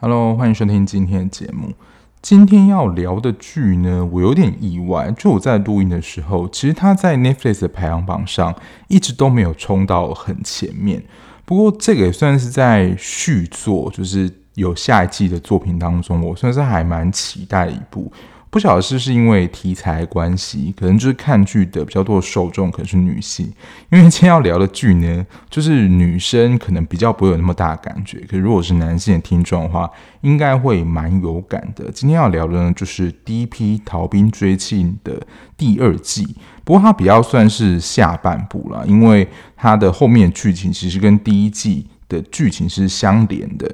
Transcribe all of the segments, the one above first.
Hello，欢迎收听今天的节目。今天要聊的剧呢，我有点意外。就我在录音的时候，其实它在 Netflix 的排行榜上一直都没有冲到很前面。不过这个也算是在续作，就是有下一季的作品当中，我算是还蛮期待的一部。不晓得是不是因为题材关系，可能就是看剧的比较多的受众可能是女性。因为今天要聊的剧呢，就是女生可能比较不会有那么大的感觉，可是如果是男性的听众的话，应该会蛮有感的。今天要聊的呢，就是《第一批逃兵追缉令》的第二季，不过它比较算是下半部了，因为它的后面剧情其实跟第一季的剧情是相连的。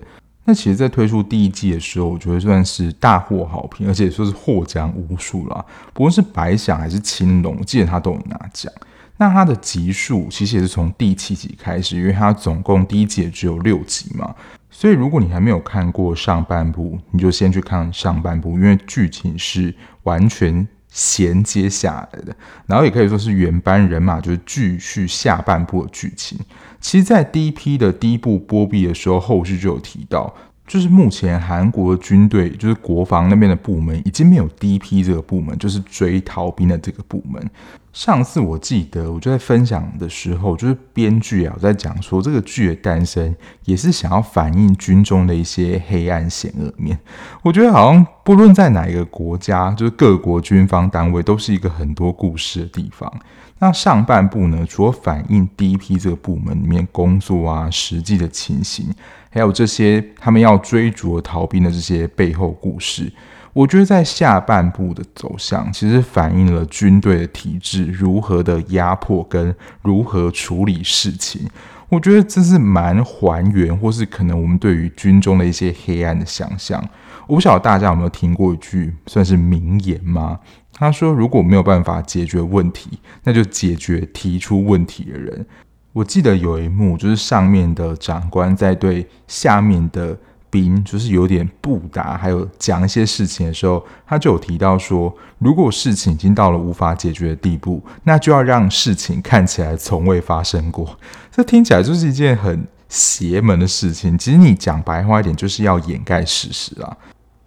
那其实，在推出第一季的时候，我觉得算是大获好评，而且说是获奖无数啦。不论是白想还是青龙，我记得他都有拿奖。那他的集数其实也是从第七集开始，因为他总共第一季也只有六集嘛。所以如果你还没有看过上半部，你就先去看上半部，因为剧情是完全衔接下来的，然后也可以说是原班人马，就是继续下半部的剧情。其实，在第一批的第一部播毕的时候，后续就有提到，就是目前韩国的军队，就是国防那边的部门，已经没有第一批这个部门，就是追逃兵的这个部门。上次我记得我就在分享的时候，就是编剧啊，我在讲说这个剧的诞生也是想要反映军中的一些黑暗险恶面。我觉得好像不论在哪一个国家，就是各国军方单位都是一个很多故事的地方。那上半部呢，除了反映第一批这个部门里面工作啊、实际的情形，还有这些他们要追逐逃兵的这些背后故事。我觉得在下半部的走向，其实反映了军队的体制如何的压迫跟如何处理事情。我觉得这是蛮还原，或是可能我们对于军中的一些黑暗的想象。我不晓得大家有没有听过一句算是名言吗？他说：“如果没有办法解决问题，那就解决提出问题的人。”我记得有一幕，就是上面的长官在对下面的。兵就是有点不答，还有讲一些事情的时候，他就有提到说，如果事情已经到了无法解决的地步，那就要让事情看起来从未发生过。这听起来就是一件很邪门的事情。其实你讲白话一点，就是要掩盖事实啊。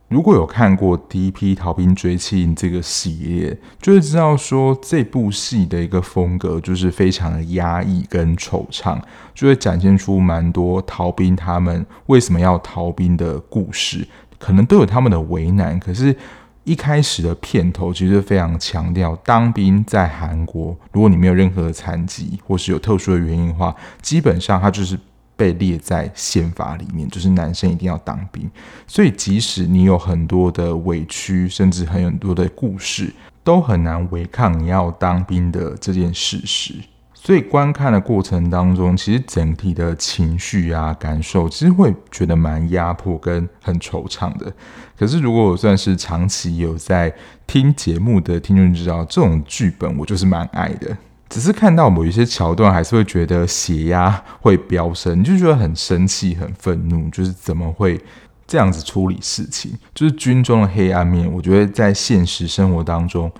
如果有看过第一批逃兵追缉令这个系列，就会知道说这部戏的一个风格就是非常的压抑跟惆怅，就会展现出蛮多逃兵他们为什么要逃兵的故事，可能都有他们的为难。可是，一开始的片头其实非常强调，当兵在韩国，如果你没有任何的残疾或是有特殊的原因的话，基本上他就是。被列在宪法里面，就是男生一定要当兵。所以，即使你有很多的委屈，甚至很多的故事，都很难违抗你要当兵的这件事实。所以，观看的过程当中，其实整体的情绪啊、感受，其实会觉得蛮压迫跟很惆怅的。可是，如果我算是长期有在听节目的听众，知道这种剧本，我就是蛮爱的。只是看到某一些桥段，还是会觉得血压会飙升，你就觉得很生气、很愤怒，就是怎么会这样子处理事情？就是军中的黑暗面，我觉得在现实生活当中，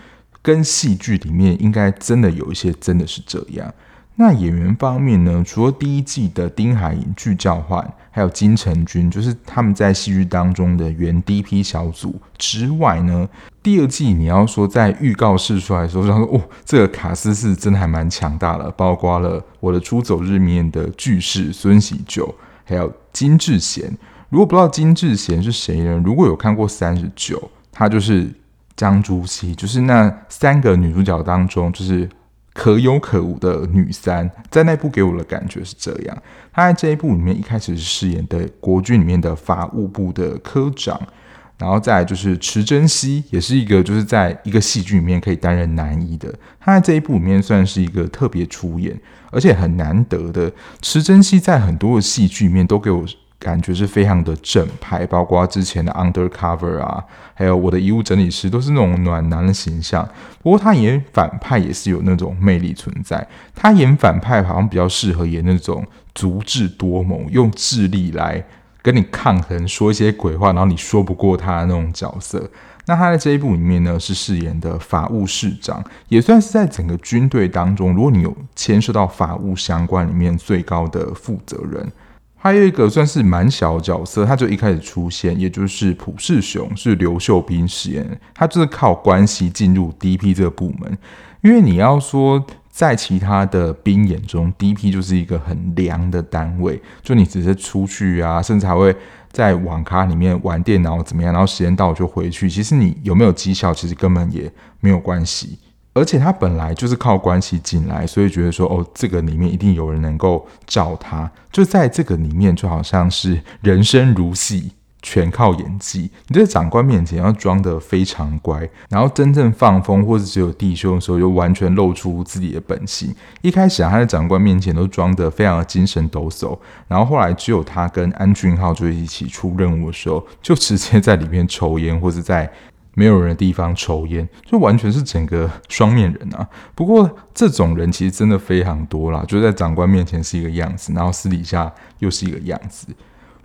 跟戏剧里面应该真的有一些真的是这样。那演员方面呢？除了第一季的丁海寅、具教焕，还有金成均，就是他们在戏剧当中的原第一批小组之外呢，第二季你要说在预告释出来的时候，就说哦，这个卡司是真的还蛮强大的，包括了《我的出走日》里面的巨士孙喜九，还有金智贤。如果不知道金智贤是谁呢？如果有看过《三十九》，他就是张朱熹，就是那三个女主角当中，就是。可有可无的女三，在那部给我的感觉是这样。她在这一部里面一开始是饰演的国军里面的法务部的科长，然后再就是池珍熙，也是一个就是在一个戏剧里面可以担任男一的。她在这一部里面算是一个特别出演，而且很难得的。池珍熙在很多的戏剧里面都给我。感觉是非常的正派，包括之前的 Undercover 啊，还有我的遗物整理师，都是那种暖男的形象。不过他演反派也是有那种魅力存在。他演反派好像比较适合演那种足智多谋，用智力来跟你抗衡，说一些鬼话，然后你说不过他的那种角色。那他在这一部里面呢，是饰演的法务市长，也算是在整个军队当中，如果你有牵涉到法务相关里面最高的负责人。还有一个算是蛮小的角色，他就一开始出现，也就是朴世雄，是刘秀斌饰演。他就是靠关系进入 DP 这个部门，因为你要说在其他的兵眼中，DP 就是一个很凉的单位，就你只是出去啊，甚至还会在网咖里面玩电脑怎么样，然后时间到就回去。其实你有没有绩效，其实根本也没有关系。而且他本来就是靠关系进来，所以觉得说哦，这个里面一定有人能够罩他。就在这个里面，就好像是人生如戏，全靠演技。你在长官面前要装得非常乖，然后真正放风或者只有弟兄的时候，就完全露出自己的本性。一开始啊，他在长官面前都装得非常的精神抖擞，然后后来只有他跟安俊浩就一起出任务的时候，就直接在里面抽烟或者在。没有人的地方抽烟，就完全是整个双面人啊。不过这种人其实真的非常多啦，就在长官面前是一个样子，然后私底下又是一个样子。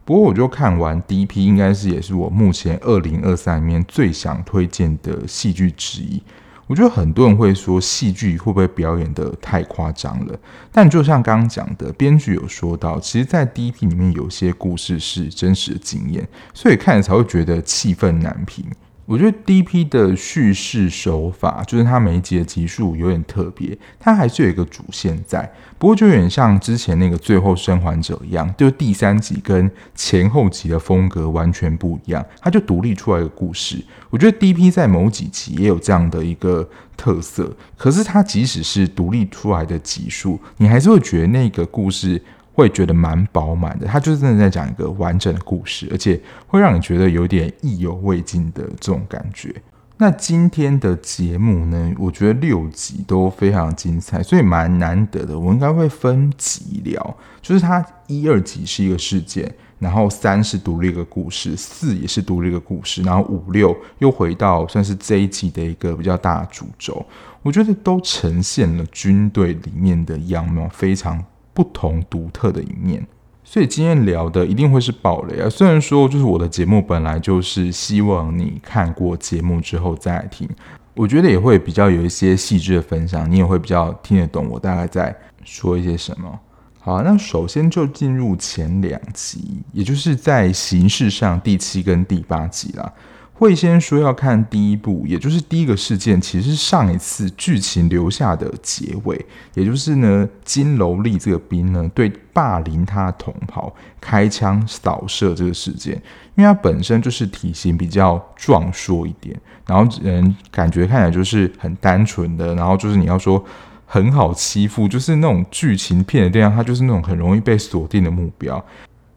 不过我就看完第一批，应该是也是我目前二零二三里面最想推荐的戏剧之一。我觉得很多人会说戏剧会不会表演得太夸张了？但就像刚刚讲的，编剧有说到，其实，在第一批里面有些故事是真实的经验，所以看了才会觉得气愤难平。我觉得 DP 的叙事手法，就是它每一集的集数有点特别，它还是有一个主线在，不过就有点像之前那个《最后生还者》一样，就是第三集跟前后集的风格完全不一样，它就独立出来一个故事。我觉得 DP 在某几集也有这样的一个特色，可是它即使是独立出来的集数，你还是会觉得那个故事。会觉得蛮饱满的，他就是真的在讲一个完整的故事，而且会让你觉得有点意犹未尽的这种感觉。那今天的节目呢，我觉得六集都非常精彩，所以蛮难得的。我应该会分集聊，就是它一二集是一个事件，然后三是独立一个故事，四也是独立一个故事，然后五六又回到算是这一集的一个比较大主轴。我觉得都呈现了军队里面的样貌，非常。不同独特的一面，所以今天聊的一定会是爆雷啊！虽然说，就是我的节目本来就是希望你看过节目之后再来听，我觉得也会比较有一些细致的分享，你也会比较听得懂我大概在说一些什么。好，那首先就进入前两集，也就是在形式上第七跟第八集啦。会先说要看第一部，也就是第一个事件，其实是上一次剧情留下的结尾，也就是呢，金楼丽这个兵呢对霸凌他同袍开枪扫射这个事件，因为他本身就是体型比较壮硕一点，然后人感觉看起来就是很单纯的，然后就是你要说很好欺负，就是那种剧情片的这样，他就是那种很容易被锁定的目标。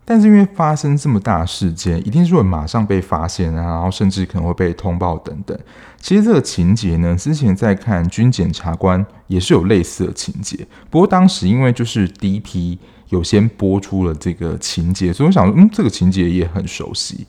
但是因为发生这么大的事件，一定是会马上被发现啊，然后甚至可能会被通报等等。其实这个情节呢，之前在看《军检察官》也是有类似的情节，不过当时因为就是第一批有先播出了这个情节，所以我想说，嗯，这个情节也很熟悉。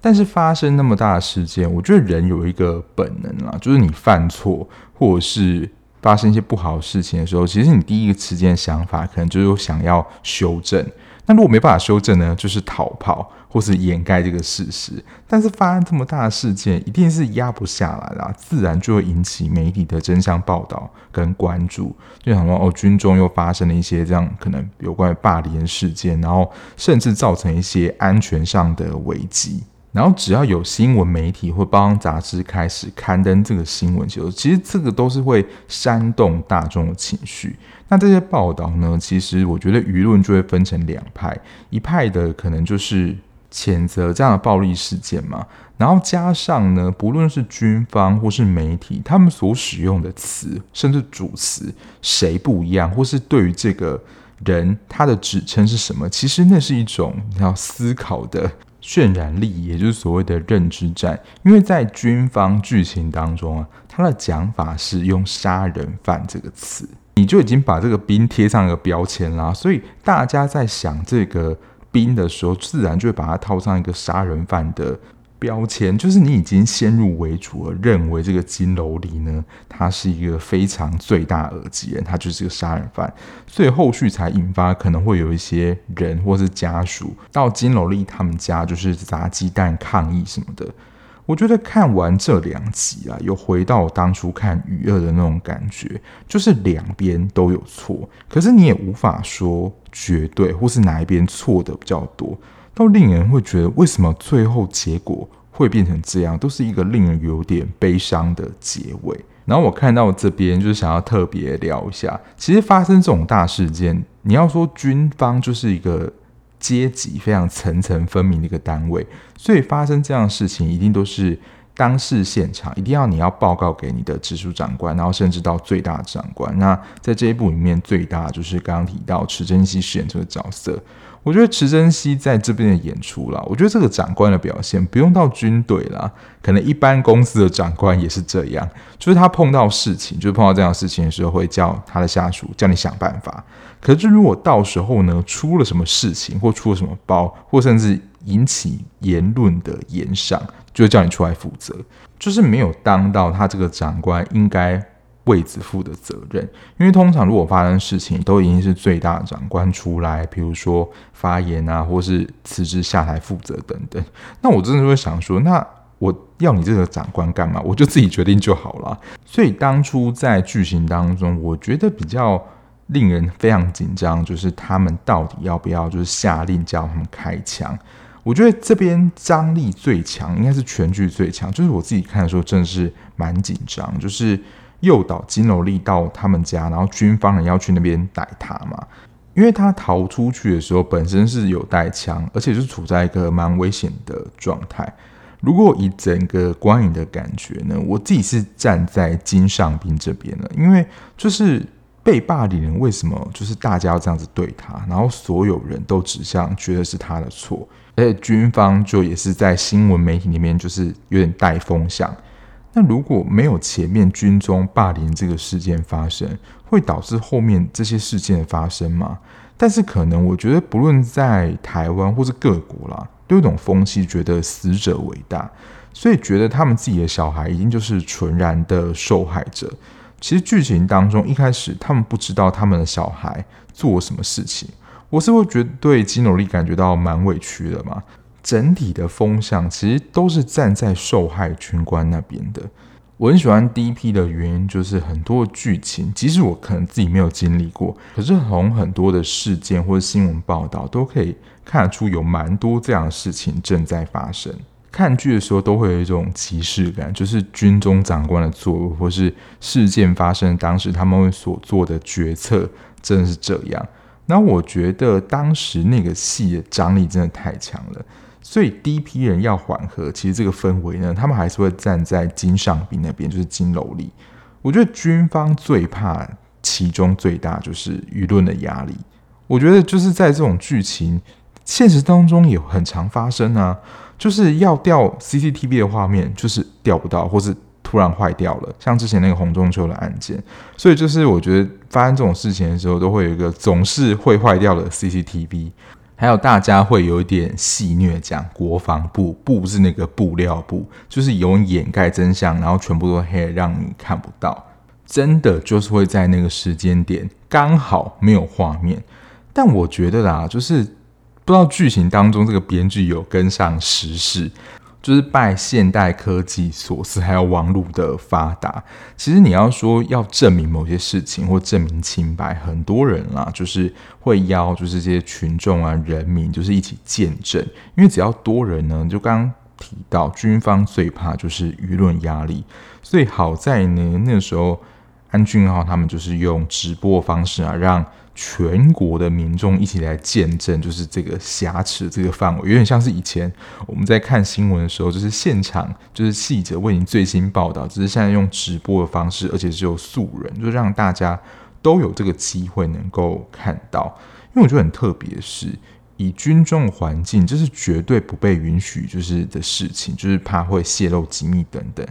但是发生那么大的事件，我觉得人有一个本能啊，就是你犯错或者是发生一些不好的事情的时候，其实你第一个时间想法可能就是想要修正。那如果没办法修正呢，就是逃跑或是掩盖这个事实。但是发生这么大的事件，一定是压不下来啦，自然就会引起媒体的争相报道跟关注。就想说，哦，军中又发生了一些这样可能有关于霸凌事件，然后甚至造成一些安全上的危机。然后只要有新闻媒体或报章杂志开始刊登这个新闻，就其实这个都是会煽动大众的情绪。那这些报道呢，其实我觉得舆论就会分成两派，一派的可能就是谴责这样的暴力事件嘛，然后加上呢，不论是军方或是媒体，他们所使用的词甚至主词谁不一样，或是对于这个人他的指称是什么，其实那是一种你要思考的。渲染力，也就是所谓的认知战，因为在军方剧情当中啊，他的讲法是用“杀人犯”这个词，你就已经把这个兵贴上一个标签啦，所以大家在想这个兵的时候，自然就会把它套上一个杀人犯的。标签就是你已经先入为主了，认为这个金楼里呢，他是一个非常罪大恶极人，他就是个杀人犯，所以后续才引发可能会有一些人或是家属到金楼里他们家，就是砸鸡蛋抗议什么的。我觉得看完这两集啊，又回到我当初看《与恶》的那种感觉，就是两边都有错，可是你也无法说绝对或是哪一边错的比较多，都令人会觉得为什么最后结果会变成这样，都是一个令人有点悲伤的结尾。然后我看到这边就是想要特别聊一下，其实发生这种大事件，你要说军方就是一个。阶级非常层层分明的一个单位，所以发生这样的事情，一定都是当事现场，一定要你要报告给你的直属长官，然后甚至到最大的长官。那在这一部里面，最大就是刚刚提到池珍熙饰演这个角色。我觉得池珍熙在这边的演出啦，我觉得这个长官的表现不用到军队啦，可能一般公司的长官也是这样，就是他碰到事情，就是碰到这样的事情的时候，会叫他的下属叫你想办法。可是如果到时候呢，出了什么事情，或出了什么包，或甚至引起言论的炎上，就会叫你出来负责，就是没有当到他这个长官应该。为此负的责任，因为通常如果发生事情，都已经是最大的长官出来，比如说发言啊，或是辞职下台负责等等。那我真的会想说，那我要你这个长官干嘛？我就自己决定就好了。所以当初在剧情当中，我觉得比较令人非常紧张，就是他们到底要不要就是下令叫他们开枪？我觉得这边张力最强，应该是全剧最强。就是我自己看的时候，真的是蛮紧张，就是。诱导金柔丽到他们家，然后军方人要去那边逮他嘛，因为他逃出去的时候本身是有带枪，而且是处在一个蛮危险的状态。如果以整个观影的感觉呢，我自己是站在金尚宾这边的，因为就是被霸凌人为什么就是大家要这样子对他，然后所有人都指向觉得是他的错，而且军方就也是在新闻媒体里面就是有点带风向。那如果没有前面军中霸凌这个事件发生，会导致后面这些事件的发生吗？但是可能我觉得，不论在台湾或是各国啦，都有种风气，觉得死者为大，所以觉得他们自己的小孩一定就是纯然的受害者。其实剧情当中一开始他们不知道他们的小孩做了什么事情，我是会觉得对金努力感觉到蛮委屈的嘛。整体的风向其实都是站在受害军官那边的。我很喜欢 D.P 的原因就是很多剧情，即使我可能自己没有经历过，可是从很多的事件或者新闻报道都可以看得出有蛮多这样的事情正在发生。看剧的时候都会有一种即视感，就是军中长官的作为或是事件发生当时他们所做的决策真的是这样。那我觉得当时那个戏的张力真的太强了。所以第一批人要缓和，其实这个氛围呢，他们还是会站在金尚彬那边，就是金楼里。我觉得军方最怕其中最大就是舆论的压力。我觉得就是在这种剧情现实当中也很常发生啊，就是要调 CCTV 的画面，就是调不到，或是突然坏掉了，像之前那个洪中秋的案件。所以就是我觉得发生这种事情的时候，都会有一个总是会坏掉的 CCTV。还有大家会有一点戏虐讲国防部，布是那个布料部，就是有掩盖真相，然后全部都黑，让你看不到。真的就是会在那个时间点刚好没有画面。但我觉得啦，就是不知道剧情当中这个编剧有跟上时事。就是拜现代科技所赐，还有网络的发达。其实你要说要证明某些事情或证明清白，很多人啦，就是会邀就是这些群众啊、人民，就是一起见证。因为只要多人呢，就刚刚提到军方最怕就是舆论压力，所以好在呢，那时候安俊浩他们就是用直播方式啊，让。全国的民众一起来见证，就是这个瑕疵这个范围，有点像是以前我们在看新闻的时候，就是现场就是记者为你最新报道，只是现在用直播的方式，而且只有素人，就让大家都有这个机会能够看到。因为我觉得很特别是，以军中环境，这是绝对不被允许就是的事情，就是怕会泄露机密等等，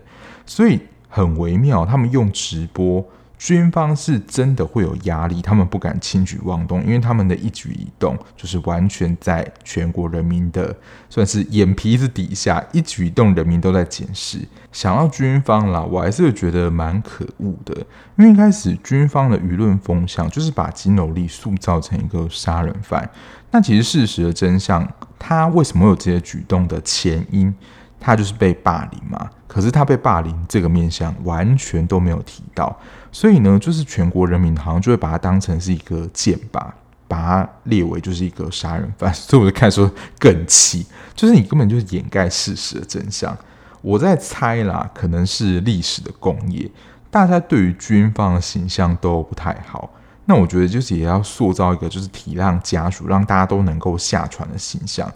所以很微妙，他们用直播。军方是真的会有压力，他们不敢轻举妄动，因为他们的一举一动就是完全在全国人民的算是眼皮子底下，一举一动人民都在检视。想到军方啦，我还是会觉得蛮可恶的，因为一开始军方的舆论风向就是把金柔丽塑造成一个杀人犯，那其实事实的真相，他为什么有这些举动的前因？他就是被霸凌嘛。可是他被霸凌这个面向完全都没有提到，所以呢，就是全国人民好像就会把他当成是一个箭靶，把他列为就是一个杀人犯。所以我就看说更气，就是你根本就是掩盖事实的真相。我在猜啦，可能是历史的工业，大家对于军方的形象都不太好。那我觉得就是也要塑造一个就是体谅家属，让大家都能够下船的形象。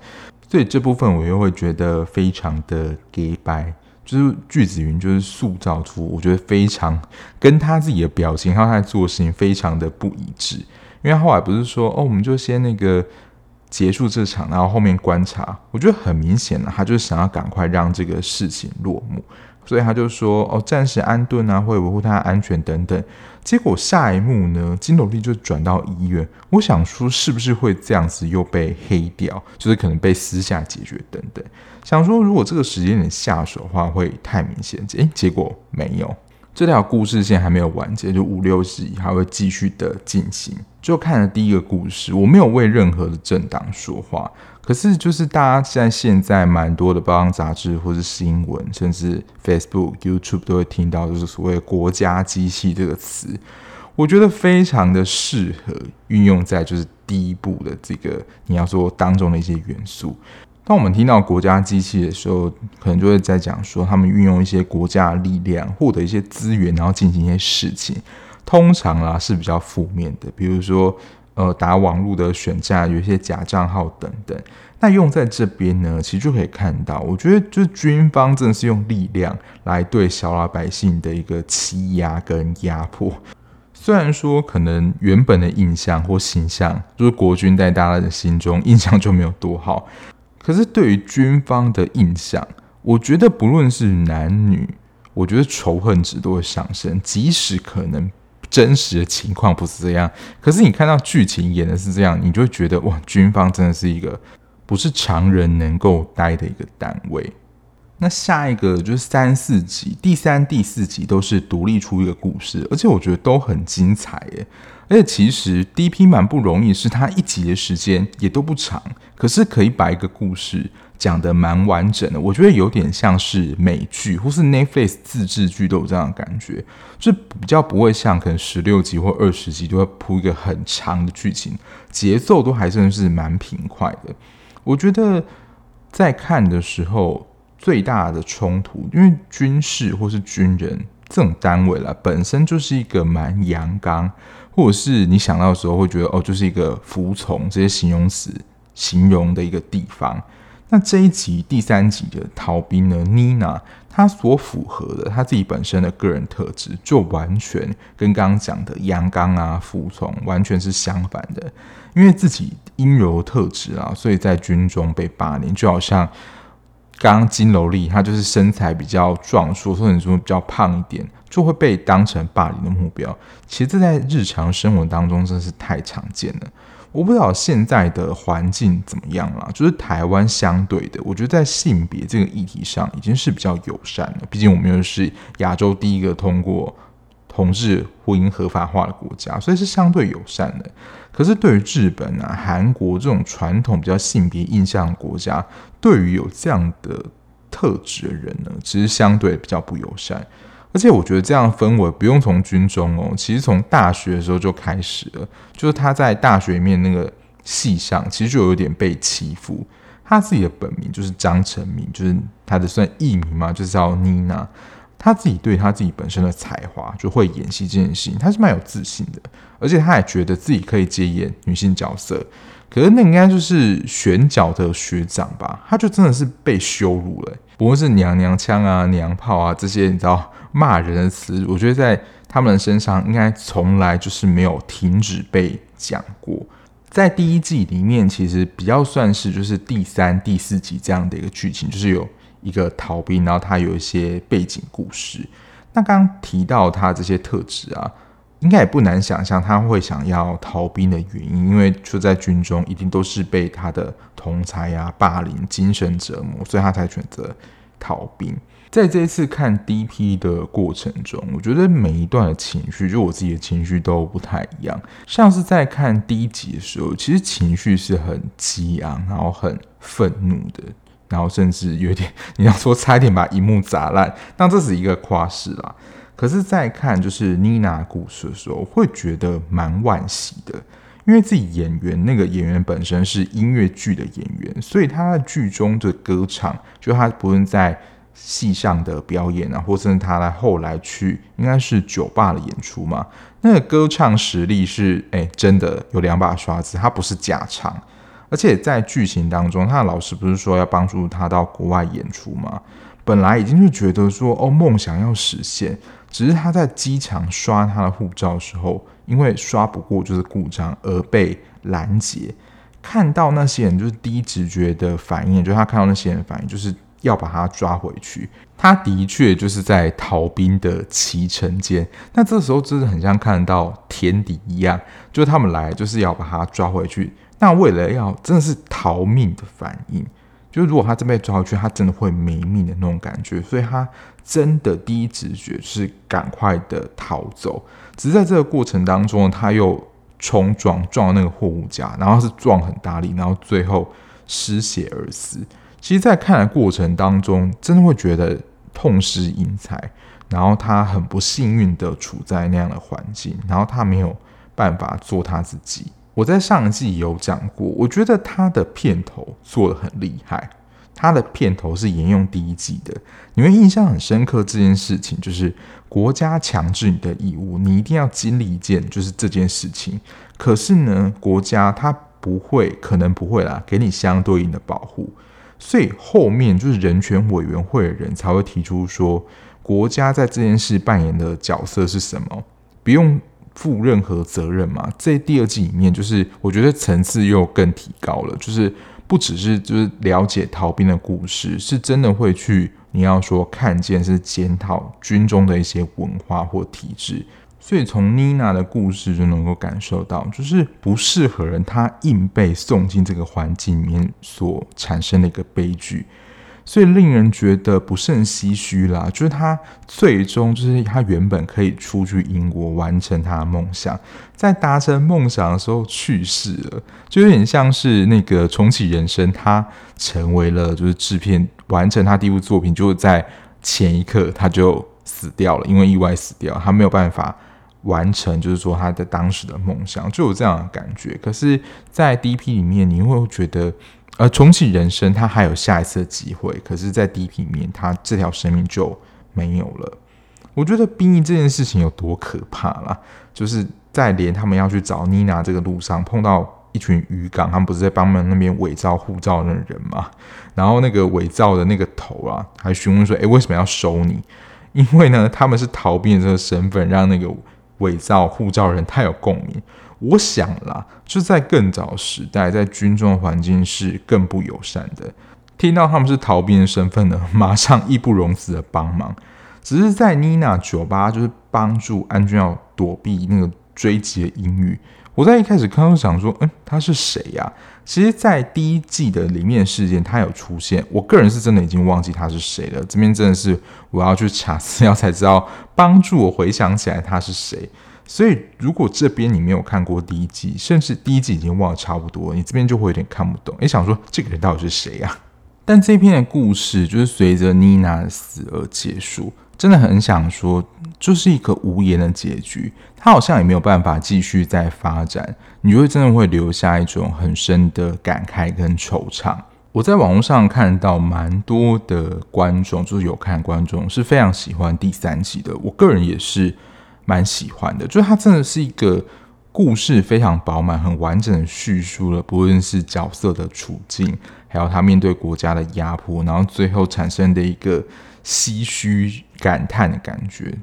所以这部分我又会觉得非常的假掰。就是句子云，就是塑造出我觉得非常跟他自己的表情还有他做事情非常的不一致。因为后来不是说哦，我们就先那个结束这场，然后后面观察。我觉得很明显了，他就是想要赶快让这个事情落幕，所以他就说哦，暂时安顿啊，会维护他的安全等等。结果下一幕呢，金斗莉就转到医院。我想说，是不是会这样子又被黑掉？就是可能被私下解决等等。想说，如果这个时间点下手的话，会太明显。诶，结果没有。这条故事线还没有完结，就五六集还会继续的进行。就看了第一个故事，我没有为任何的政党说话。可是，就是大家在现在蛮多的报章杂志或是新闻，甚至 Facebook、YouTube 都会听到，就是所谓“国家机器”这个词。我觉得非常的适合运用在就是第一步的这个你要说当中的一些元素。当我们听到国家机器的时候，可能就会在讲说他们运用一些国家力量，获得一些资源，然后进行一些事情。通常啦是比较负面的，比如说呃打网络的选战，有一些假账号等等。那用在这边呢，其实就可以看到，我觉得就是军方真的是用力量来对小老百姓的一个欺压跟压迫。虽然说可能原本的印象或形象，就是国军在大家的心中印象就没有多好。可是对于军方的印象，我觉得不论是男女，我觉得仇恨值都会上升。即使可能真实的情况不是这样，可是你看到剧情演的是这样，你就会觉得哇，军方真的是一个不是常人能够待的一个单位。那下一个就是三四集，第三、第四集都是独立出一个故事，而且我觉得都很精彩耶。而且其实 D.P 蛮不容易，是它一集的时间也都不长，可是可以把一个故事讲得蛮完整的。我觉得有点像是美剧或是 Netflix 自制剧都有这样的感觉，就比较不会像可能十六集或二十集都会铺一个很长的剧情，节奏都还算是蛮平快的。我觉得在看的时候最大的冲突，因为军事或是军人这种单位啦，本身就是一个蛮阳刚。或者是你想到的时候会觉得哦，就是一个服从这些形容词形容的一个地方。那这一集第三集的逃兵呢，妮娜，她所符合的她自己本身的个人特质，就完全跟刚刚讲的阳刚啊、服从完全是相反的。因为自己阴柔特质啊，所以在军中被霸凌，就好像。刚刚金斗莉，她就是身材比较壮硕，或者说比较胖一点，就会被当成霸凌的目标。其实这在日常生活当中真的是太常见了。我不知道现在的环境怎么样了，就是台湾相对的，我觉得在性别这个议题上已经是比较友善了。毕竟我们又是亚洲第一个通过同志婚姻合法化的国家，所以是相对友善的。可是对于日本啊、韩国这种传统比较性别印象的国家，对于有这样的特质的人呢，其实相对比较不友善。而且我觉得这样氛围不用从军中哦，其实从大学的时候就开始了。就是他在大学里面那个系上，其实就有点被欺负。他自己的本名就是张成明，就是他的算艺名嘛，就是叫妮娜。他自己对他自己本身的才华，就会演戏这件事情，他是蛮有自信的，而且他也觉得自己可以接演女性角色。可是那应该就是选角的学长吧？他就真的是被羞辱了，不论是娘娘腔啊、娘炮啊这些，你知道骂人的词，我觉得在他们身上应该从来就是没有停止被讲过。在第一季里面，其实比较算是就是第三、第四集这样的一个剧情，就是有。一个逃兵，然后他有一些背景故事。那刚刚提到他这些特质啊，应该也不难想象他会想要逃兵的原因，因为就在军中一定都是被他的同才啊霸凌、精神折磨，所以他才选择逃兵。在这一次看 DP 的过程中，我觉得每一段的情绪，就我自己的情绪都不太一样。像是在看第一集的时候，其实情绪是很激昂，然后很愤怒的。然后甚至有点 你要说差一点把荧幕砸烂，但这是一个夸饰啦。可是，在看就是妮娜故事的时候，会觉得蛮惋惜的，因为自己演员那个演员本身是音乐剧的演员，所以他在剧中的歌唱，就他不论在戏上的表演啊，或甚是他来后来去应该是酒吧的演出嘛，那个歌唱实力是哎、真的有两把刷子，他不是假唱，而且在剧情当中，他的老师不是说要帮助他到国外演出吗？本来已经是觉得说哦梦想要实现。只是他在机场刷他的护照的时候，因为刷不过就是故障而被拦截。看到那些人就是第一直觉的反应，就是他看到那些人反应就是要把他抓回去。他的确就是在逃兵的骑乘间。那这时候真的很像看到天敌一样，就是他们来就是要把他抓回去。那为了要真的是逃命的反应。就如果他真被抓回去，他真的会没命的那种感觉，所以他真的第一直觉是赶快的逃走。只是在这个过程当中，他又冲撞撞到那个货物架，然后是撞很大力，然后最后失血而死。其实，在看的过程当中，真的会觉得痛失英才。然后他很不幸运的处在那样的环境，然后他没有办法做他自己。我在上一季有讲过，我觉得他的片头做得很厉害。他的片头是沿用第一季的，你会印象很深刻。这件事情就是国家强制你的义务，你一定要经历一件就是这件事情。可是呢，国家他不会，可能不会啦，给你相对应的保护。所以后面就是人权委员会的人才会提出说，国家在这件事扮演的角色是什么？不用。负任何责任嘛？在第二季里面，就是我觉得层次又更提高了，就是不只是就是了解逃兵的故事，是真的会去你要说看见是检讨军中的一些文化或体制，所以从妮娜的故事就能够感受到，就是不适合人，他硬被送进这个环境里面所产生的一个悲剧。所以令人觉得不胜唏嘘啦，就是他最终就是他原本可以出去英国完成他的梦想，在达成梦想的时候去世了，就有点像是那个重启人生，他成为了就是制片完成他第一部作品，就在前一刻他就死掉了，因为意外死掉，他没有办法完成，就是说他的当时的梦想，就有这样的感觉。可是，在 DP 里面，你会觉得。而重启人生，他还有下一次的机会，可是，在 DP 面，他这条生命就没有了。我觉得兵役这件事情有多可怕啦，就是在连他们要去找妮娜这个路上，碰到一群渔港，他们不是在帮忙那边伪造护照的人嘛？然后那个伪造的那个头啊，还询问说：“诶，为什么要收你？”因为呢，他们是逃兵的这个身份，让那个伪造护照人太有共鸣。我想啦，就在更早时代，在军中的环境是更不友善的。听到他们是逃兵的身份呢，马上义不容辞的帮忙。只是在妮娜酒吧，就是帮助安君耀躲避那个追击的英语。我在一开始看到想说，嗯，他是谁呀？其实，在第一季的里面事件，他有出现。我个人是真的已经忘记他是谁了。这边真的是我要去查资料才知道，帮助我回想起来他是谁。所以，如果这边你没有看过第一季，甚至第一季已经忘了差不多，你这边就会有点看不懂。诶，想说这个人到底是谁呀？但这篇的故事就是随着妮娜的死而结束，真的很想说，就是一个无言的结局。他好像也没有办法继续再发展，你就会真的会留下一种很深的感慨跟惆怅。我在网络上看到蛮多的观众，就是有看观众是非常喜欢第三季的，我个人也是。蛮喜欢的，就是它真的是一个故事非常饱满、很完整的叙述了，不论是角色的处境，还有他面对国家的压迫，然后最后产生的一个唏嘘感叹的感觉。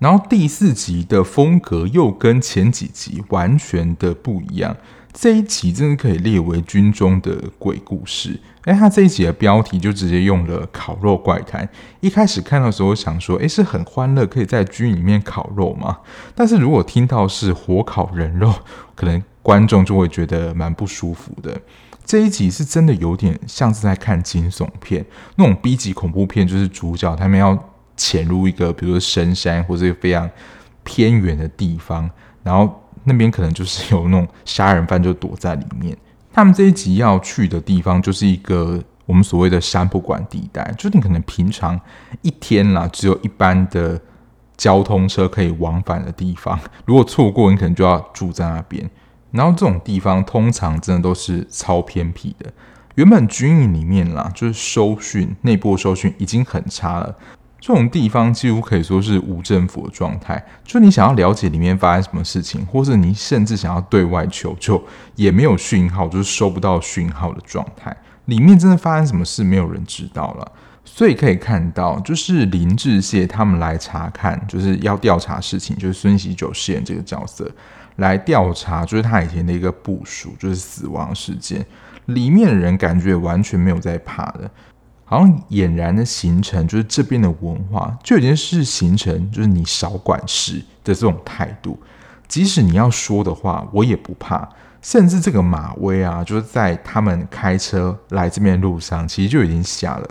然后第四集的风格又跟前几集完全的不一样。这一集真的可以列为军中的鬼故事。哎，他这一集的标题就直接用了“烤肉怪谈”。一开始看到的时候想说，哎，是很欢乐，可以在军里面烤肉吗？但是如果听到是火烤人肉，可能观众就会觉得蛮不舒服的。这一集是真的有点像是在看惊悚片，那种 B 级恐怖片，就是主角他们要潜入一个，比如说深山或者非常偏远的地方，然后。那边可能就是有那种杀人犯就躲在里面。他们这一集要去的地方就是一个我们所谓的山不管地带，就是你可能平常一天啦，只有一班的交通车可以往返的地方，如果错过，你可能就要住在那边。然后这种地方通常真的都是超偏僻的。原本军营里面啦，就是收讯内部收讯已经很差了。这种地方几乎可以说是无政府的状态，就你想要了解里面发生什么事情，或是你甚至想要对外求救，也没有讯号，就是收不到讯号的状态。里面真的发生什么事，没有人知道了。所以可以看到，就是林志燮他们来查看，就是要调查事情，就是孙喜九饰演这个角色来调查，就是他以前的一个部署，就是死亡事件。里面的人感觉完全没有在怕的。好像俨然的形成，就是这边的文化就已经是形成，就是你少管事的这种态度。即使你要说的话，我也不怕。甚至这个马威啊，就是在他们开车来这边路上，其实就已经下了。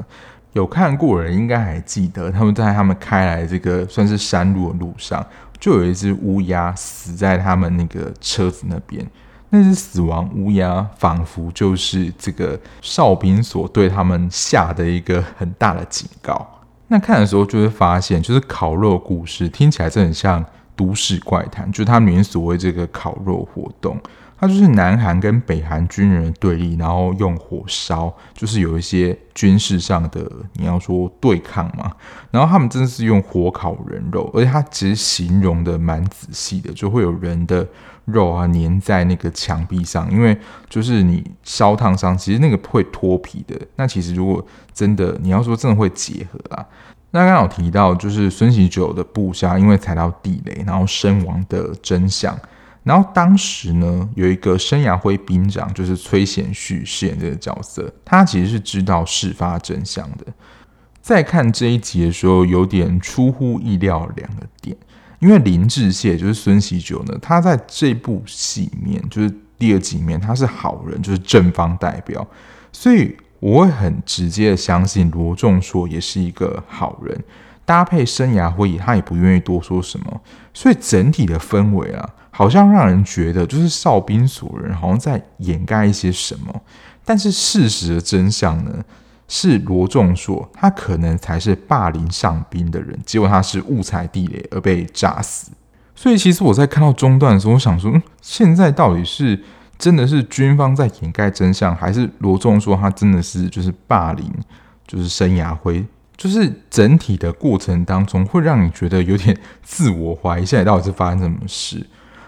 有看过人应该还记得，他们在他们开来这个算是山路的路上，就有一只乌鸦死在他们那个车子那边。那只死亡乌鸦，仿佛就是这个哨兵所对他们下的一个很大的警告。那看的时候就会发现，就是烤肉故事听起来真的很像都市怪谈，就他们所谓这个烤肉活动。它就是南韩跟北韩军人的对立，然后用火烧，就是有一些军事上的你要说对抗嘛。然后他们真的是用火烤人肉，而且他其实形容的蛮仔细的，就会有人的肉啊粘在那个墙壁上，因为就是你烧烫伤，其实那个会脱皮的。那其实如果真的你要说真的会结合啊，那刚刚有提到就是孙喜久的部下因为踩到地雷，然后身亡的真相。然后当时呢，有一个生涯辉兵长，就是崔贤旭饰演这个角色，他其实是知道事发真相的。在看这一集的时候，有点出乎意料两个点，因为林志燮就是孙喜九呢，他在这部戏面就是第二集面他是好人，就是正方代表，所以我会很直接的相信罗仲硕也是一个好人，搭配生涯会议，他也不愿意多说什么，所以整体的氛围啊。好像让人觉得，就是哨兵所人好像在掩盖一些什么，但是事实的真相呢，是罗仲硕他可能才是霸凌上宾的人，结果他是误踩地雷而被炸死。所以其实我在看到中段的时候，我想说，嗯，现在到底是真的是军方在掩盖真相，还是罗仲硕他真的是就是霸凌，就是生涯辉，就是整体的过程当中会让你觉得有点自我怀疑，现在到底是发生什么事？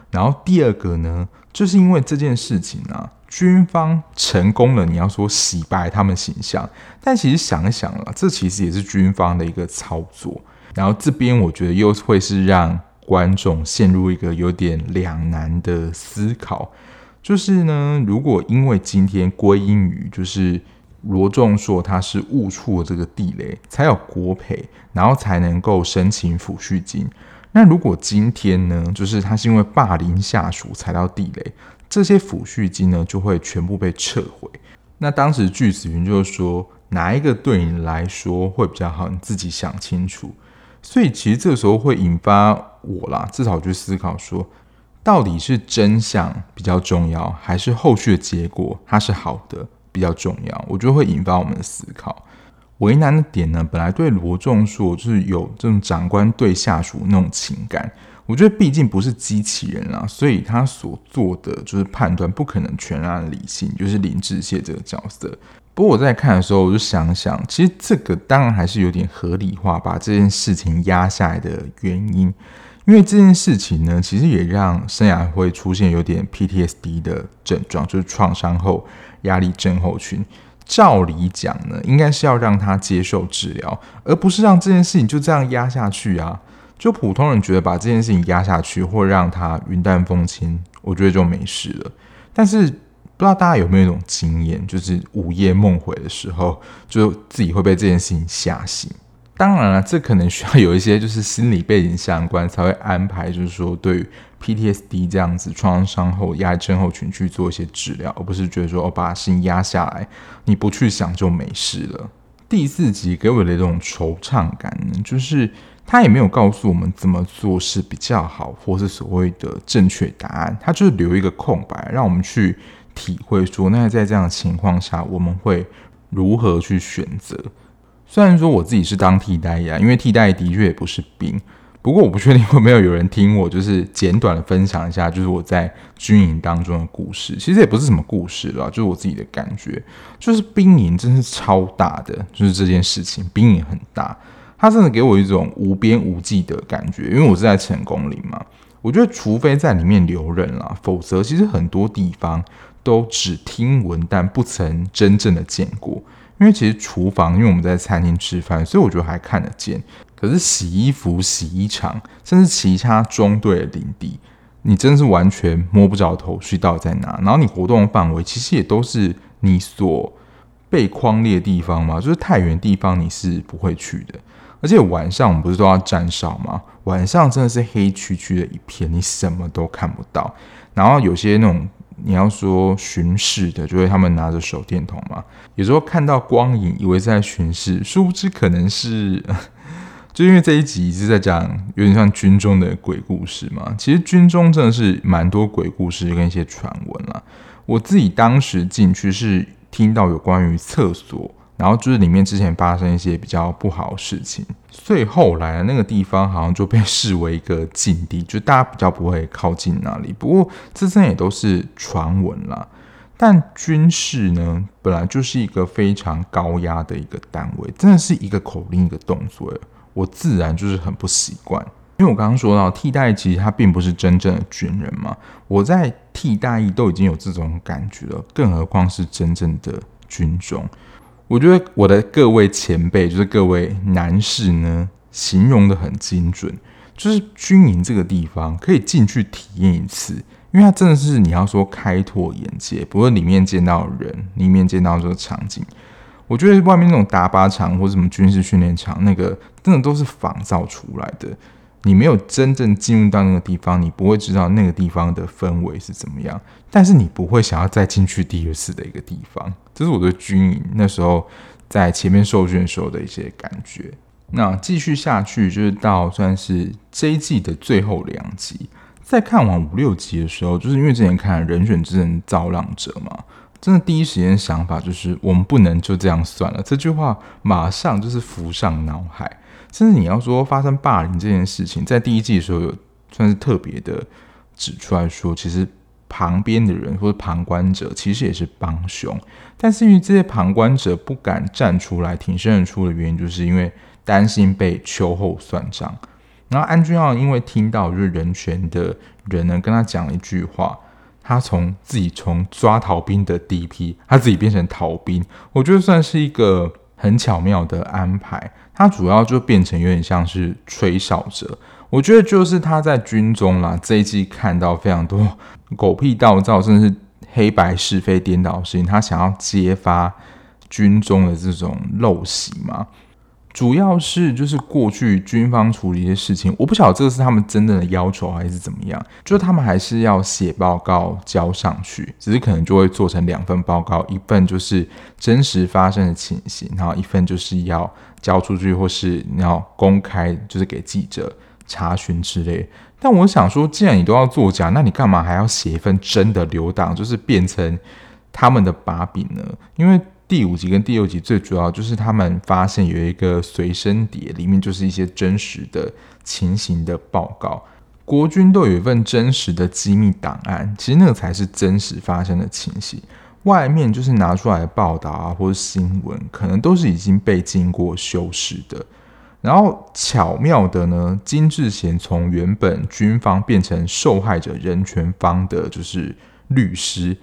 然后第二个呢，就是因为这件事情啊，军方成功了。你要说洗白他们形象，但其实想一想啊，这其实也是军方的一个操作。然后这边我觉得又会是让观众陷入一个有点两难的思考，就是呢，如果因为今天归因于就是罗仲硕他是误触了这个地雷，才有国赔，然后才能够申请抚恤金。那如果今天呢，就是他是因为霸凌下属踩到地雷，这些抚恤金呢就会全部被撤回。那当时巨子云就是说，哪一个对你来说会比较好，你自己想清楚。所以其实这个时候会引发我啦，至少去思考说，到底是真相比较重要，还是后续的结果它是好的比较重要？我觉得会引发我们的思考。为难的点呢，本来对罗仲硕就是有这种长官对下属那种情感，我觉得毕竟不是机器人啊，所以他所做的就是判断不可能全然理性，就是林志燮这个角色。不过我在看的时候，我就想想，其实这个当然还是有点合理化，把这件事情压下来的原因，因为这件事情呢，其实也让生涯会出现有点 PTSD 的症状，就是创伤后压力症候群。照理讲呢，应该是要让他接受治疗，而不是让这件事情就这样压下去啊。就普通人觉得把这件事情压下去，或让他云淡风轻，我觉得就没事了。但是不知道大家有没有一种经验，就是午夜梦回的时候，就自己会被这件事情吓醒。当然了，这可能需要有一些就是心理背景相关才会安排，就是说对于 PTSD 这样子创伤后压力症候群去做一些治疗，而不是觉得说我把心压下来，你不去想就没事了。第四集给我的一种惆怅感，就是他也没有告诉我们怎么做是比较好，或是所谓的正确答案，他就是留一个空白，让我们去体会说，那在这样的情况下，我们会如何去选择。虽然说我自己是当替代呀，因为替代的确也不是兵。不过我不确定会没有有人听我，就是简短的分享一下，就是我在军营当中的故事。其实也不是什么故事啦，就是我自己的感觉，就是兵营真是超大的，就是这件事情，兵营很大，它真的给我一种无边无际的感觉。因为我是在成功岭嘛，我觉得除非在里面留人啦，否则其实很多地方都只听闻，但不曾真正的见过。因为其实厨房，因为我们在餐厅吃饭，所以我觉得还看得见。可是洗衣服、洗衣场，甚至其他中队的领地，你真是完全摸不着头绪到底在哪。然后你活动范围其实也都是你所被框列的地方嘛，就是太远地方你是不会去的。而且晚上我们不是都要站哨吗？晚上真的是黑黢黢的一片，你什么都看不到。然后有些那种你要说巡视的，就会他们拿着手电筒嘛，有时候看到光影，以为在巡视，殊不知可能是。就因为这一集是在讲有点像军中的鬼故事嘛，其实军中真的是蛮多鬼故事跟一些传闻啦。我自己当时进去是听到有关于厕所，然后就是里面之前发生一些比较不好的事情，所以后来那个地方好像就被视为一个禁地，就大家比较不会靠近那里。不过这些也都是传闻啦。但军事呢，本来就是一个非常高压的一个单位，真的是一个口令一个动作。我自然就是很不习惯，因为我刚刚说到替代其实他并不是真正的军人嘛。我在替代役都已经有这种感觉了，更何况是真正的军中。我觉得我的各位前辈，就是各位男士呢，形容的很精准，就是军营这个地方可以进去体验一次，因为它真的是你要说开拓眼界，不论里面见到人，里面见到这个场景。我觉得外面那种打靶场或什么军事训练场，那个真的都是仿造出来的。你没有真正进入到那个地方，你不会知道那个地方的氛围是怎么样。但是你不会想要再进去第二次的一个地方。这是我对军营那时候在前面受训时候的一些感觉。那继续下去，就是到算是这一季的最后两集。在看完五六集的时候，就是因为之前看《人选之人造浪者》嘛。真的第一时间想法就是，我们不能就这样算了。这句话马上就是浮上脑海。甚至你要说发生霸凌这件事情，在第一季的时候有算是特别的指出来说，其实旁边的人或者旁观者其实也是帮凶。但是因为这些旁观者不敢站出来挺身而出的原因，就是因为担心被秋后算账。然后安君傲因为听到就是人权的人呢跟他讲了一句话。他从自己从抓逃兵的 DP，他自己变成逃兵，我觉得算是一个很巧妙的安排。他主要就变成有点像是吹哨者，我觉得就是他在军中啦，这一季看到非常多狗屁倒灶，甚至是黑白是非颠倒的事情，他想要揭发军中的这种陋习嘛。主要是就是过去军方处理一些事情，我不晓得这个是他们真正的要求还是怎么样，就是他们还是要写报告交上去，只是可能就会做成两份报告，一份就是真实发生的情形，然后一份就是要交出去或是你要公开，就是给记者查询之类。但我想说，既然你都要作假，那你干嘛还要写一份真的留档，就是变成他们的把柄呢？因为。第五集跟第六集最主要就是他们发现有一个随身碟，里面就是一些真实的情形的报告。国军都有一份真实的机密档案，其实那个才是真实发生的情形。外面就是拿出来的报道啊，或者新闻，可能都是已经被经过修饰的。然后巧妙的呢，金智贤从原本军方变成受害者人权方的，就是律师。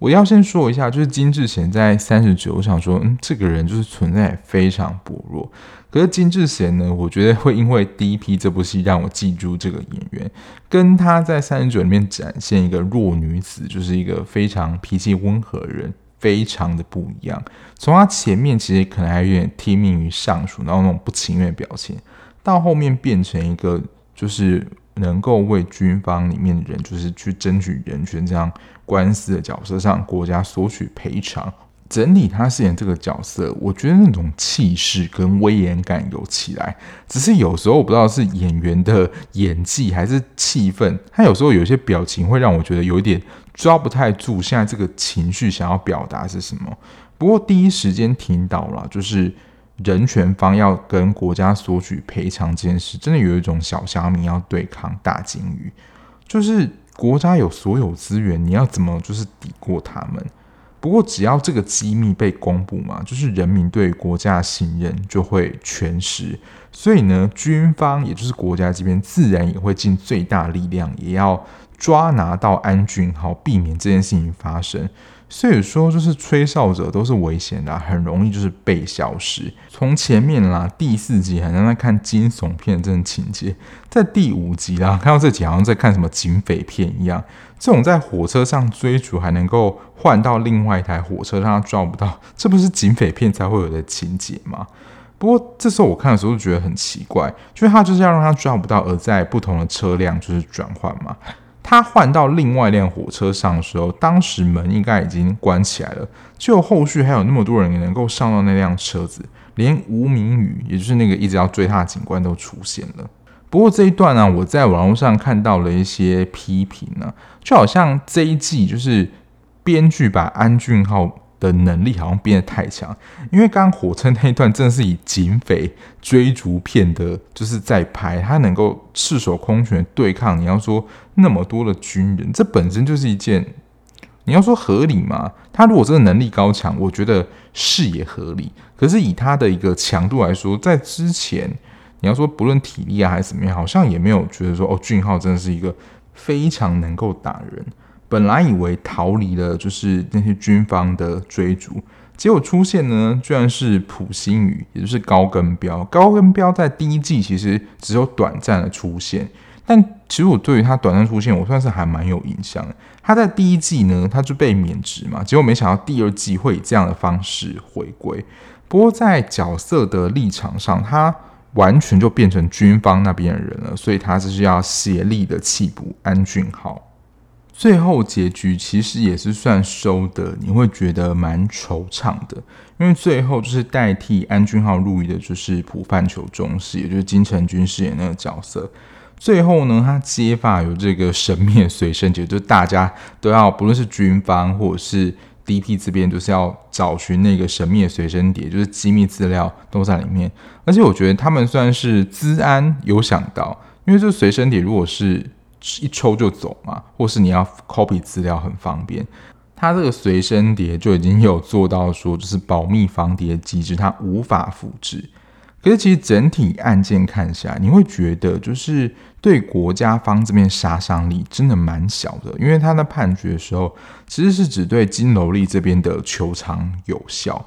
我要先说一下，就是金智贤在三十九，我想说，嗯，这个人就是存在非常薄弱。可是金智贤呢，我觉得会因为《第一批》这部戏让我记住这个演员，跟他在三十九里面展现一个弱女子，就是一个非常脾气温和人，非常的不一样。从他前面其实可能还有点听命于上属，然后那种不情愿的表情，到后面变成一个就是。能够为军方里面的人，就是去争取人权这样官司的角色上，国家索取赔偿。整体他饰演这个角色，我觉得那种气势跟威严感有起来。只是有时候我不知道是演员的演技还是气氛，他有时候有些表情会让我觉得有一点抓不太住，现在这个情绪想要表达是什么。不过第一时间听到了，就是人权方要跟国家索取赔偿这件事，真的有一种小虾米要对抗大鲸鱼，就是国家有所有资源，你要怎么就是抵过他们？不过，只要这个机密被公布嘛，就是人民对国家的信任就会全失。所以呢，军方也就是国家这边，自然也会尽最大力量，也要抓拿到安俊好，避免这件事情发生。所以说，就是吹哨者都是危险的，很容易就是被消失。从前面啦，第四集好像在看惊悚片这种情节，在第五集啦，看到这集好像在看什么警匪片一样。这种在火车上追逐还能够换到另外一台火车，让他抓不到，这不是警匪片才会有的情节吗？不过这时候我看的时候就觉得很奇怪，就是他就是要让他抓不到，而在不同的车辆就是转换嘛。他换到另外一辆火车上的时候，当时门应该已经关起来了，就后续还有那么多人能够上到那辆车子，连吴明宇，也就是那个一直要追他的警官都出现了。不过这一段呢、我在网络上看到了一些批评呢、就好像这一季就是编剧把安俊浩的能力好像变得太强，因为刚刚火车那一段真的是以警匪追逐片的，就是在拍他能够赤手空拳对抗。你要说那么多的军人，这本身就是一件你要说合理吗？他如果真的能力高强，我觉得是也合理。可是以他的一个强度来说，在之前你要说不论体力啊还是怎么样，好像也没有觉得说哦，俊浩真的是一个非常能够打人。本来以为逃离了就是那些军方的追逐，结果出现呢，居然是朴星宇，也就是高根彪。高根彪在第一季其实只有短暂的出现，但其实我对于他短暂出现，我算是还蛮有印象的。他在第一季呢，他就被免职嘛，结果没想到第二季会以这样的方式回归。不过在角色的立场上，他完全就变成军方那边的人了，所以他就是要协力的缉捕安俊浩。最后结局其实也是算收的，你会觉得蛮惆怅的，因为最后就是代替安俊浩入狱的，就是朴范求中士，也就是金城君饰演那个角色。最后呢，他揭发有这个神秘的随身碟，就大家都要，不论是军方或者是 DP 这边，就是要找寻那个神秘的随身碟，就是机密资料都在里面。而且我觉得他们算是资安有想到，因为这随身碟如果是。一抽就走嘛，或是你要 copy 资料很方便。它这个随身碟就已经有做到说，就是保密防谍机制，它无法复制。可是其实整体案件看下来，你会觉得就是对国家方这边杀伤力真的蛮小的，因为他的判决的时候其实是只对金楼力这边的球场有效。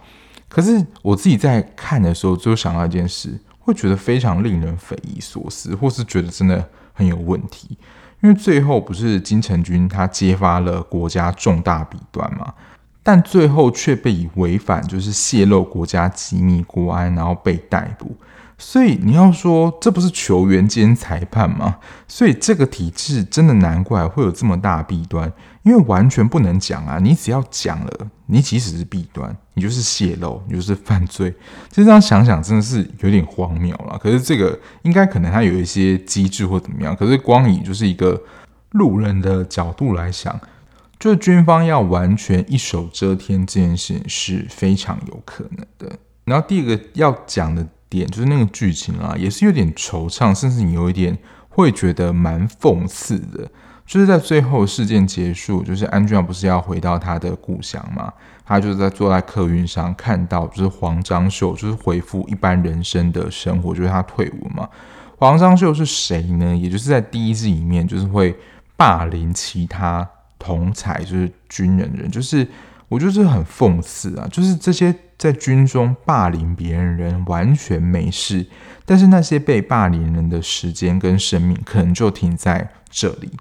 可是我自己在看的时候，就想到一件事，会觉得非常令人匪夷所思，或是觉得真的很有问题。因为最后不是金城君他揭发了国家重大弊端嘛，但最后却被以违反就是泄露国家机密国安，然后被逮捕。所以你要说这不是球员兼裁判吗？所以这个体制真的难怪会有这么大弊端，因为完全不能讲啊！你只要讲了，你即使是弊端，你就是泄露，你就是犯罪。其实这样想想真的是有点荒谬了。可是这个应该可能它有一些机制或怎么样。可是光以就是一个路人的角度来想，就是军方要完全一手遮天这件事是非常有可能的。然后第二个要讲的。点就是那个剧情啊，也是有点惆怅，甚至你有一点会觉得蛮讽刺的。就是在最后事件结束，就是安俊不是要回到他的故乡嘛？他就是在坐在客运上看到，就是黄章秀就是恢复一般人生的生活，就是他退伍嘛。黄章秀是谁呢？也就是在第一季里面，就是会霸凌其他同才，就是军人的人，就是。我觉得这很讽刺啊！就是这些在军中霸凌别人人完全没事，但是那些被霸凌人的时间跟生命可能就停在这里，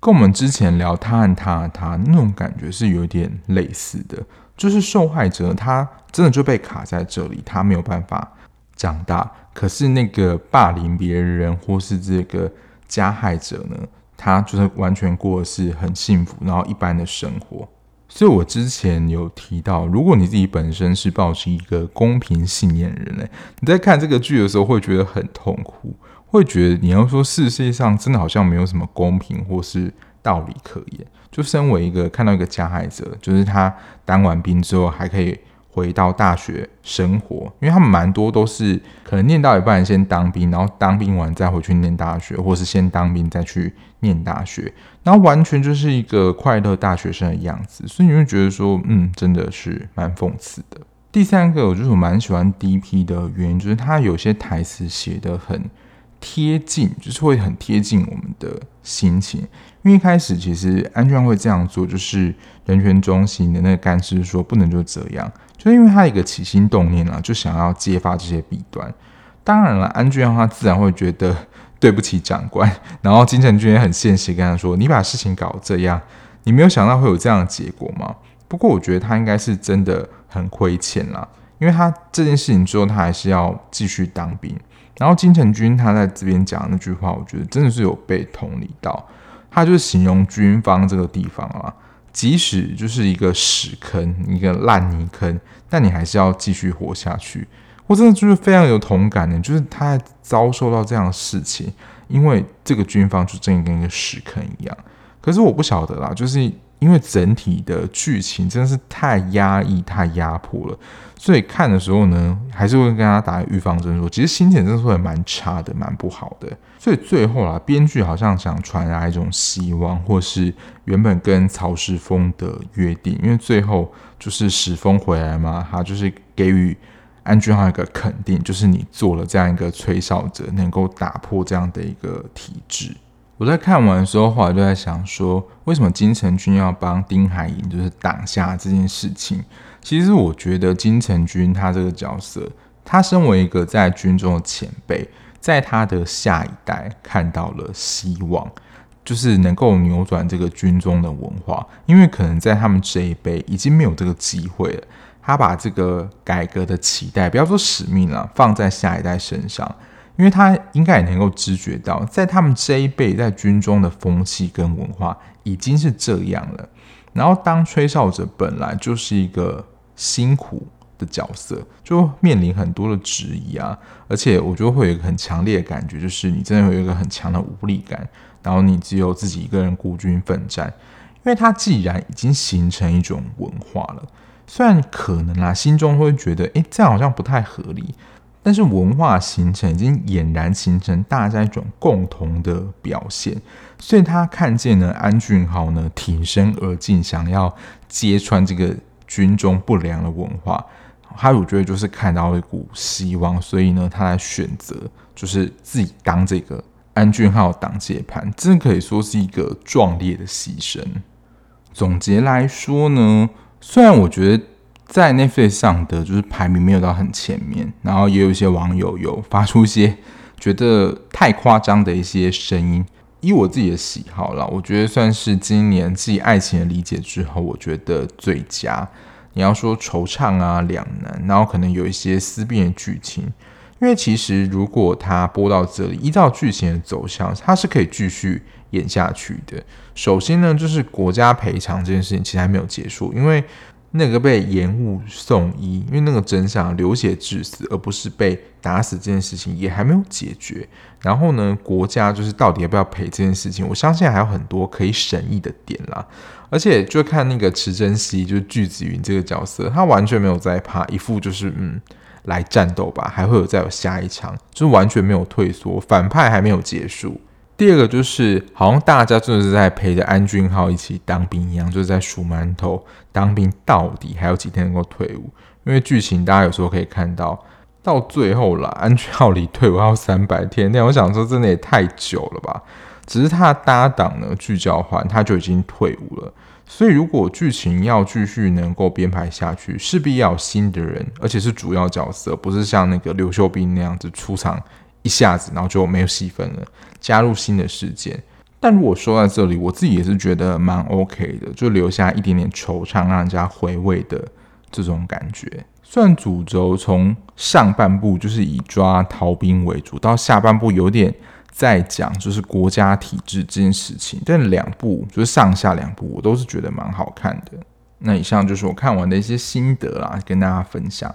跟我们之前聊他和他他那种感觉是有点类似的。就是受害者他真的就被卡在这里，他没有办法长大。可是那个霸凌别人或是这个加害者呢，他就是完全过的是很幸福，然后一般的生活。所以，我之前有提到，如果你自己本身是抱持一个公平信念的人呢，你在看这个剧的时候会觉得很痛苦，会觉得你要说世界上真的好像没有什么公平或是道理可言。就身为一个看到一个加害者，就是他当完兵之后还可以回到大学生活，因为他们蛮多都是可能念到一半先当兵，然后当兵完再回去念大学，或是先当兵再去念大学，然后完全就是一个快乐大学生的样子，所以你会觉得说，嗯，真的是蛮讽刺的。第三个，我就是蛮喜欢 DP 的原因，就是他有些台词写得很贴近，就是会很贴近我们的心情。因为一开始其实安俊会这样做，就是人权中心的那个干事说不能就这样。就因为他一个起心动念啊，就想要揭发这些弊端。当然了，安俊他自然会觉得对不起长官，然后金城君也很现实跟他说：“你把事情搞这样，你没有想到会有这样的结果吗？”不过我觉得他应该是真的很亏欠啦，因为他这件事情之后，他还是要继续当兵。然后金城君他在这边讲那句话，我觉得真的是有被同理到。他就是形容军方这个地方啊。即使就是一个屎坑，一个烂泥坑，但你还是要继续活下去。我真的就是非常有同感的，就是他遭受到这样的事情，因为这个军方就真的跟一个屎坑一样。可是我不晓得啦，就是。因为整体的剧情真的是太压抑、太压迫了，所以看的时候呢，还是会跟他打预防针，说其实心情真的会蛮差的、蛮不好的。所以最后啦，编剧好像想传达一种希望，或是原本跟曹时丰的约定，因为最后就是时丰回来嘛，他就是给予安俊浩一个肯定，就是你做了这样一个吹哨者，能够打破这样的一个体制。我在看完的时候，后来就在想说，为什么金城君要帮丁海寅就是挡下这件事情？其实我觉得金城君他这个角色，他身为一个在军中的前辈，在他的下一代看到了希望，就是能够扭转这个军中的文化，因为可能在他们这一辈已经没有这个机会了。他把这个改革的期待，不要说使命了，放在下一代身上。因为他应该也能够知觉到，在他们这一辈在军中的风气跟文化已经是这样了。然后当吹哨者本来就是一个辛苦的角色，就面临很多的质疑啊。而且我觉得会有一个很强烈的感觉，就是你真的有一个很强的无力感，然后你只有自己一个人孤军奋战。因为他既然已经形成一种文化了，虽然可能啊心中会觉得，诶，这样好像不太合理。但是文化形成已经俨然形成大家一种共同的表现，所以他看见呢安俊浩呢挺身而进，想要揭穿这个军中不良的文化，他我觉得就是看到一股希望，所以呢他来选择就是自己当这个安俊浩挡箭牌，真可以说是一个壮烈的牺牲。总结来说呢，虽然我觉得。在 Netflix 上的就是排名没有到很前面，然后也有一些网友有发出一些觉得太夸张的一些声音。以我自己的喜好啦，我觉得算是今年自己爱情的理解之后，我觉得最佳。你要说惆怅啊、两难，然后可能有一些思辨的剧情，因为其实如果他播到这里，依照剧情的走向，它是可以继续演下去的。首先呢，就是国家赔偿这件事情其实还没有结束，因为。那个被延误送医，因为那个真相流血致死，而不是被打死这件事情也还没有解决。然后呢，国家就是到底要不要赔这件事情，我相信还有很多可以审议的点啦。而且就看那个池珍熙，就是巨子云这个角色，他完全没有在怕，一副就是嗯，来战斗吧，还会有再有下一场，就是完全没有退缩，反派还没有结束。第二个就是，好像大家真的是在陪着安俊浩一起当兵一样，就是在数馒头。当兵到底还有几天能够退伍？因为剧情大家有时候可以看到，到最后了，安俊浩离退伍还有三百天。那我想说，真的也太久了吧？只是他搭档呢，具教焕他就已经退伍了。所以如果剧情要继续能够编排下去，势必要有新的人，而且是主要角色，不是像那个刘秀斌那样子出场。一下子，然后就没有戏份了，加入新的事件。但如果说在这里，我自己也是觉得蛮 OK 的，就留下一点点惆怅，让人家回味的这种感觉。虽然主轴从上半部就是以抓逃兵为主，到下半部有点在讲就是国家体制这件事情，但两部就是上下两部，我都是觉得蛮好看的。那以上就是我看完的一些心得啦，跟大家分享。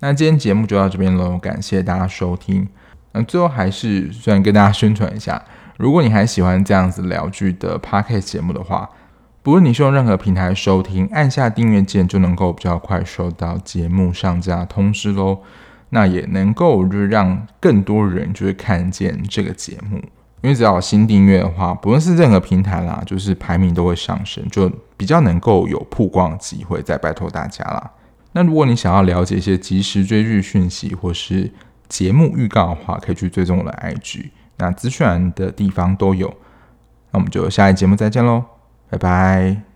那今天节目就到这边喽，感谢大家收听。那最后还是虽然跟大家宣传一下，如果你还喜欢这样子聊剧的 podcast 节目的话，不论你是用任何平台收听，按下订阅键就能够比较快收到节目上架通知喽。那也能够就是让更多人就是看见这个节目，因为只要有新订阅的话，不论是任何平台啦，就是排名都会上升，就比较能够有曝光机会。再拜托大家啦。那如果你想要了解一些即时追剧讯息或是节目预告的话，可以去追踪我的 IG，那资讯栏的地方都有。那我们就下一节目再见喽。拜拜。